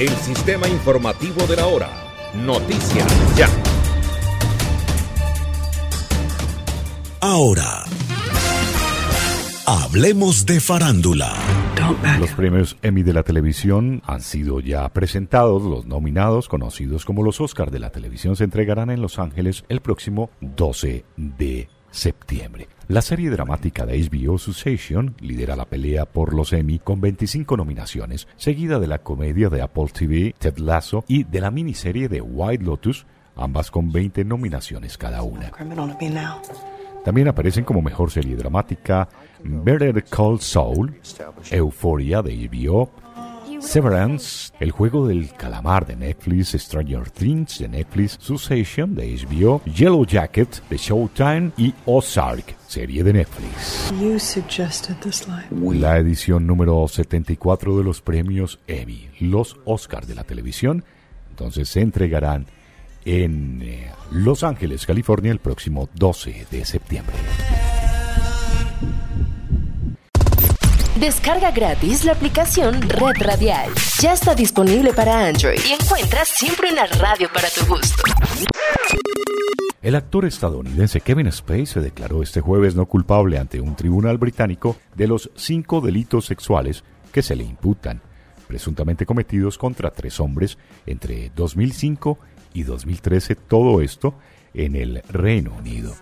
el sistema informativo de la hora. Noticias Ya. Ahora, hablemos de farándula. Los premios Emmy de la televisión han sido ya presentados. Los nominados, conocidos como los Oscars de la televisión, se entregarán en Los Ángeles el próximo 12 de septiembre. La serie dramática de HBO Succession lidera la pelea por los Emmy con 25 nominaciones, seguida de la comedia de Apple TV Ted Lasso y de la miniserie de White Lotus, ambas con 20 nominaciones cada una. También aparecen como mejor serie dramática Better Call Saul, Euphoria de HBO, Severance, El juego del calamar de Netflix, Stranger Things de Netflix, Succession de HBO, Yellow Jacket de Showtime y Ozark, serie de Netflix. La edición número 74 de los premios Emmy, los Oscars de la televisión, entonces se entregarán en eh, Los Ángeles, California, el próximo 12 de septiembre. Descarga gratis la aplicación Red Radial. Ya está disponible para Android y encuentras siempre una radio para tu gusto. El actor estadounidense Kevin Spacey se declaró este jueves no culpable ante un tribunal británico de los cinco delitos sexuales que se le imputan, presuntamente cometidos contra tres hombres entre 2005 y 2013, todo esto en el Reino Unido.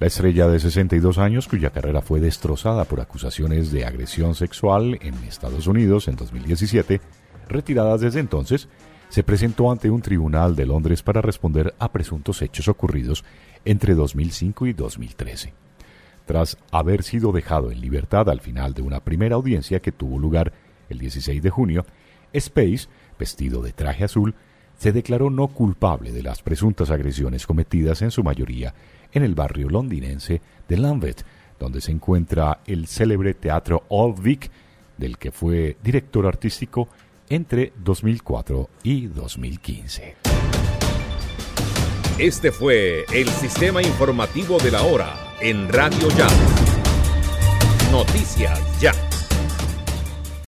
La estrella de 62 años, cuya carrera fue destrozada por acusaciones de agresión sexual en Estados Unidos en 2017, retirada desde entonces, se presentó ante un tribunal de Londres para responder a presuntos hechos ocurridos entre 2005 y 2013. Tras haber sido dejado en libertad al final de una primera audiencia que tuvo lugar el 16 de junio, Space, vestido de traje azul, se declaró no culpable de las presuntas agresiones cometidas en su mayoría en el barrio londinense de Lambeth, donde se encuentra el célebre Teatro Old Vic, del que fue director artístico entre 2004 y 2015. Este fue el sistema informativo de la hora en Radio Ya. Noticias Ya.